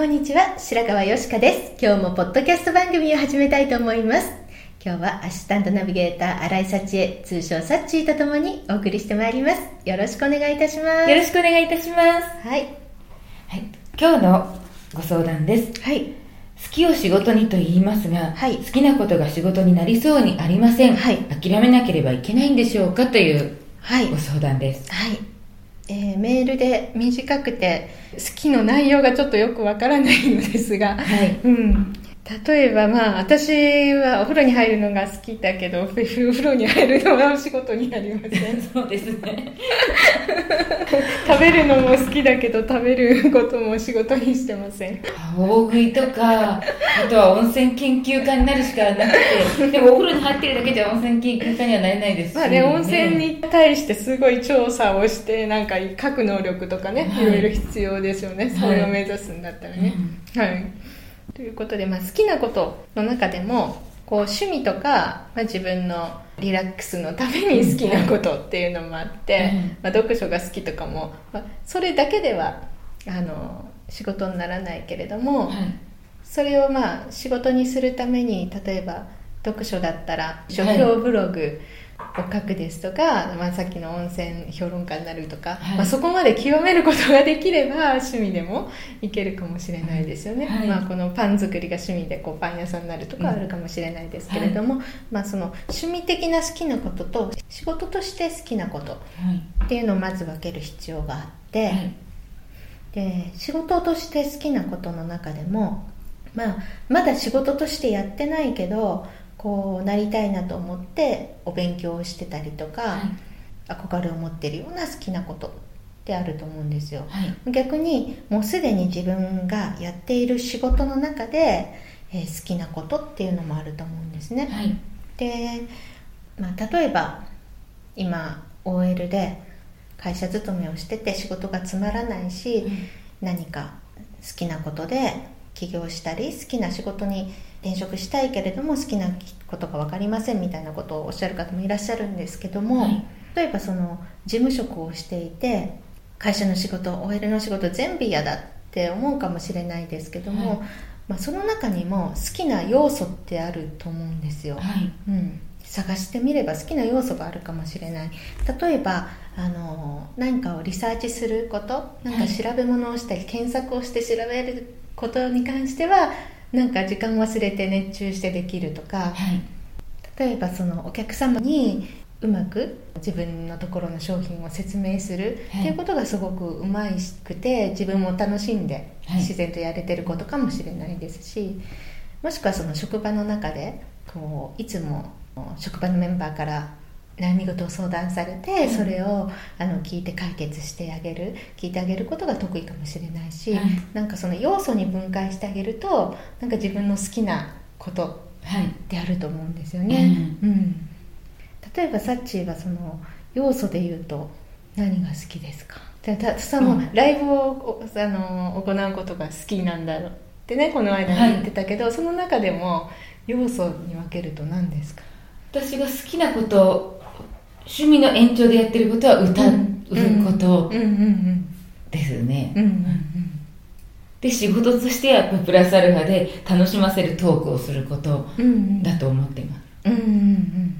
こんにちは、白川よしかです。今日もポッドキャスト番組を始めたいと思います。今日はアシスタントナビゲーター、新井幸恵、通称サッチーとともにお送りしてまいります。よろしくお願いいたします。よろしくお願いいたします。はい。はい、今日のご相談です。はい。好きを仕事にと言いますが、はい好きなことが仕事になりそうにありません。はい諦めなければいけないんでしょうかというはい。ご相談です。はい。えーメールで短くて好きの内容がちょっとよくわからないのですが、はい。うん、例えばまあ私はお風呂に入るのが好きだけどお風呂に入るのはお仕事になりません。そうですね。食べるのも好きだけど食べることも仕事にしてません。大食いとか、あとは温泉研究家になるしかなくて、でもお風呂に入ってるだけじゃ温泉研究家にはなれないですし、まあね温泉に対してすごい調査をしてなんか書く能力とかね、はい。い、ろいろ必要ですよね、それを目指すんだったらね、はいということで、まあ、好きなことの中でもこう趣味とか、まあ、自分のリラックスのために好きなことっていうのもあって、うんまあ、読書が好きとかも、まあ、それだけではあの仕事にならないけれども、はい。それをまあ仕事にするために例えば読書だったら書評ブログを書くですとか、まあ、さっきの温泉評論家になるとか、はいまあ、そこまで極めることができれば趣味でもいけるかもしれないですよね、はいまあ、このパン作りが趣味でこうパン屋さんになるとかあるかもしれないですけれども、まあ、その趣味的な好きなことと仕事として好きなことはい。っていうのをまず分ける必要があって。はい。で仕事として好きなことの中でも、まあ、まだ仕事としてやってないけどこうなりたいなと思ってお勉強をしてたりとか、はい憧れを持ってるような好きなことってあると思うんですよはい。逆にもうすでに自分がやっている仕事の中で、えー好きなことっていうのもあると思うんですね、はい。で、まあ、例えば今 OL で会社勤めをしてて仕事がつまらないし、何か好きなことで起業したり好きな仕事に転職したいけれども好きなことが分かりませんみたいなことをおっしゃる方もいらっしゃるんですけども、はい。例えばその事務職をしていて会社の仕事 OL の仕事全部嫌だって思うかもしれないですけども、はい。まあ、その中にも好きな要素ってあると思うんですよ。はい。うん、探してみれば好きな要素があるかもしれない。例えばあの何かをリサーチすることなんか調べ物をしたり、検索をして調べることに関してはなんか時間忘れて熱中してできるとかはい。例えばそのお客様にうまく自分のところの商品を説明するはいっていうことがすごくうまいくて自分も楽しんではい自然とやれてることかもしれないですし、もしくはその職場の中でこういつも職場のメンバーから悩み事を相談されて、それをあの聞いて解決してあげる聞いてあげることが得意かもしれないし、はい。なんかその要素に分解してあげるとなんか自分の好きなことはい。であると思うんですよね、うん。例えばサッチーはその要素で言うと何が好きですか？でたその、うん。ライブをあの行うことが好きなんだろうってねこの間に言ってたけど、その中でも要素に分けると何ですか？私が好きなこと趣味の延長でやってることは歌うこと。ですね、で仕事としてはやっぱプラスアルファで楽しませるトークをすることだと思っています、うん。うん。うん。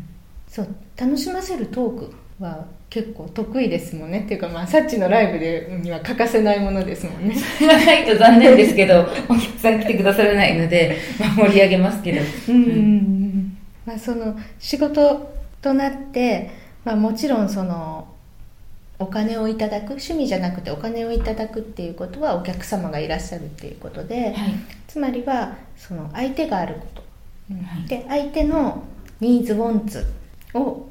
そう。楽しませるトークは結構得意ですもんね。っていうかまあサッチのライブでには欠かせないものですもんね。それはないと残念ですけど、お客さん来てくださらないので、まあ、盛り上げますけど。うん、まあ、その仕事となって、まあ、もちろんそのお金をいただく趣味じゃなくてお金をいただくっていうことはお客様がいらっしゃるっていうことで、はい。つまりはその相手があること、うん。はい。で相手のニーズ・ウォンツを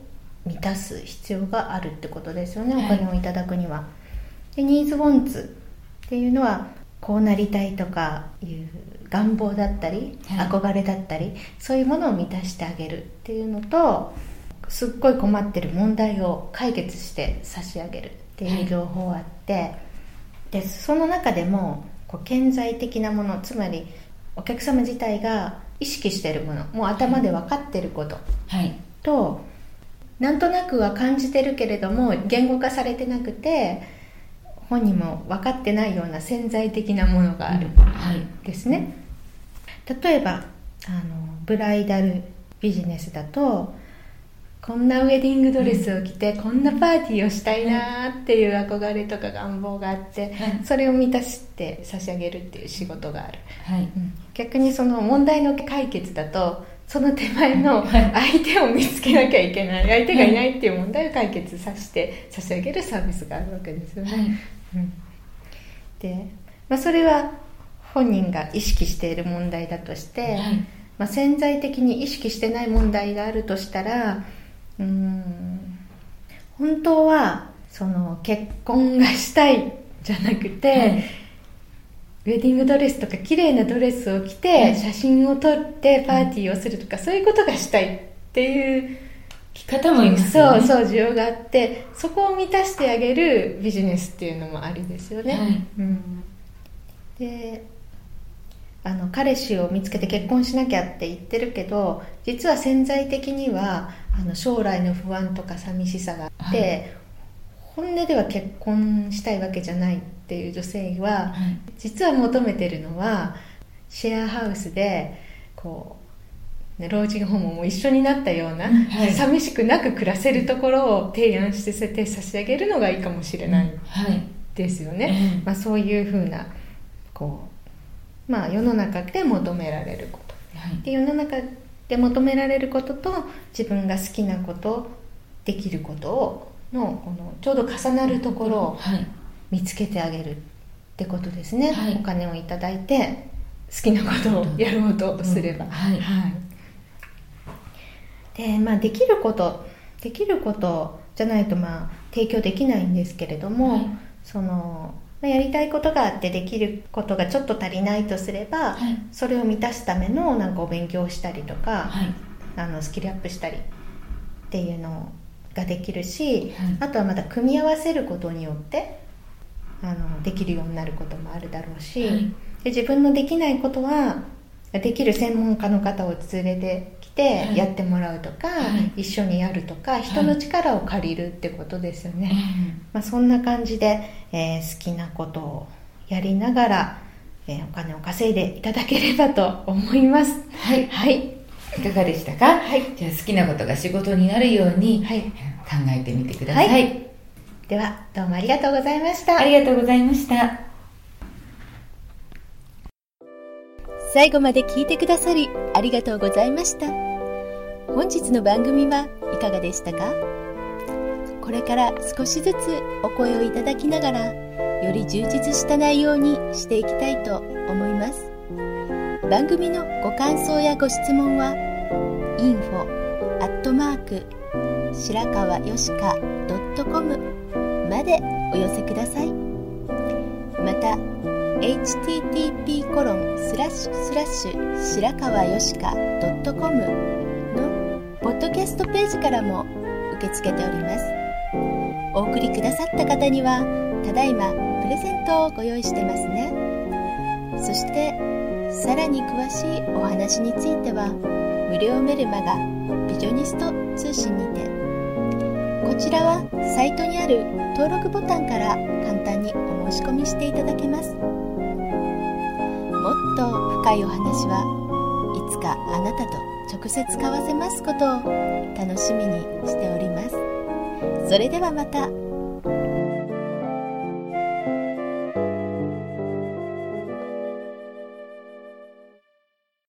満たす必要があるってことですよね、はい。お金をいただくには。でニーズ・ウォンツっていうのはこうなりたいとかいう願望だったり、はい。憧れだったりそういうものを満たしてあげるっていうのとすっごい困ってる問題を解決して差し上げるっていう両方あって、でその中でもこう顕在的なものつまりお客様自体が意識しているものもう頭で分かってることはい。となんとなくは感じてるけれども言語化されてなくて本人も分かってないような潜在的なものがあるはい。ですね例えばあのブライダルビジネスだとこんなウェディングドレスを着て、こんなパーティーをしたいなっていう憧れとか願望があって、はい。それを満たして差し上げるっていう仕事がある、はい。逆にその問題の解決だとその手前のはい。相手を見つけなきゃいけない相手がいないっていう問題を解決させて差し上げるサービスがあるわけですよね、はい。うん。で、まあ、それは本人が意識している問題だとして、はい。まあ、潜在的に意識してない問題があるとしたらうーん。本当はその結婚がしたいじゃなくて、はい。ウェディングドレスとか綺麗なドレスを着て、はい写真を撮ってパーティーをするとか、そういうことがしたいっていう着方もいますよね。そうそう需要があってそこを満たしてあげるビジネスっていうのもありですよね、はい。うん、であの彼氏を見つけて結婚しなきゃって言ってるけど実は潜在的にはあの将来の不安とか寂しさがあって、はい本音では結婚したいわけじゃないっていう女性は、はい。実は求めてるのはシェアハウスでこう、ね、老人ホームも一緒になったような、はい寂しくなく暮らせるところを提案してて差し上げるのがいいかもしれないはい。ですよね、うんまあ、そういうふうなこう、まあ、世の中で求められることはい。で世の中で求められることと自分が好きなことできることをのこのちょうど重なるところをはい。見つけてあげるってことですね、はい。お金をいただいて好きなことをやろうとすれば、うん。はい。でまあできることできることじゃないとまあ提供できないんですけれども、はい。そのまあやりたいことがあってできることがちょっと足りないとすれば、はい。それを満たすためのなんかお勉強をしたりとか、はい。あのスキルアップしたりっていうのができるし、はい。あとはまた組み合わせることによってあのできるようになることもあるだろうし、はい。で自分のできないことはできる専門家の方を連れてきてはい。やってもらうとか、はい。一緒にやるとか人の力を借りるってことですよね、うん。まあ、そんな感じで、えー好きなことをやりながら、えーお金を稼いでいただければと思います。はい。はい。いかがでしたか？はい。じゃあ好きなことが仕事になるようにはい。考えてみてください。はい。ではどうもありがとうございました。ありがとうございました。最後まで聞いてくださりありがとうございました。本日の番組はいかがでしたか？これから少しずつお声をいただきながらより充実した内容にしていきたいと思います。番組のご感想やご質問は info アットマーク白川よしか .com までお寄せください。また http コロンスラッシュスラッシュ白川よしか .com のポッドキャストページからも受け付けております。お送りくださった方にはただいまプレゼントをご用意してますね。そしてさらに詳しいお話については無料メルマガビジョニスト通信にてこちらはサイトにある登録ボタンから簡単にお申し込みしていただけます。もっと深いお話はいつかあなたと直接交わせますことを楽しみにしております。それではまた。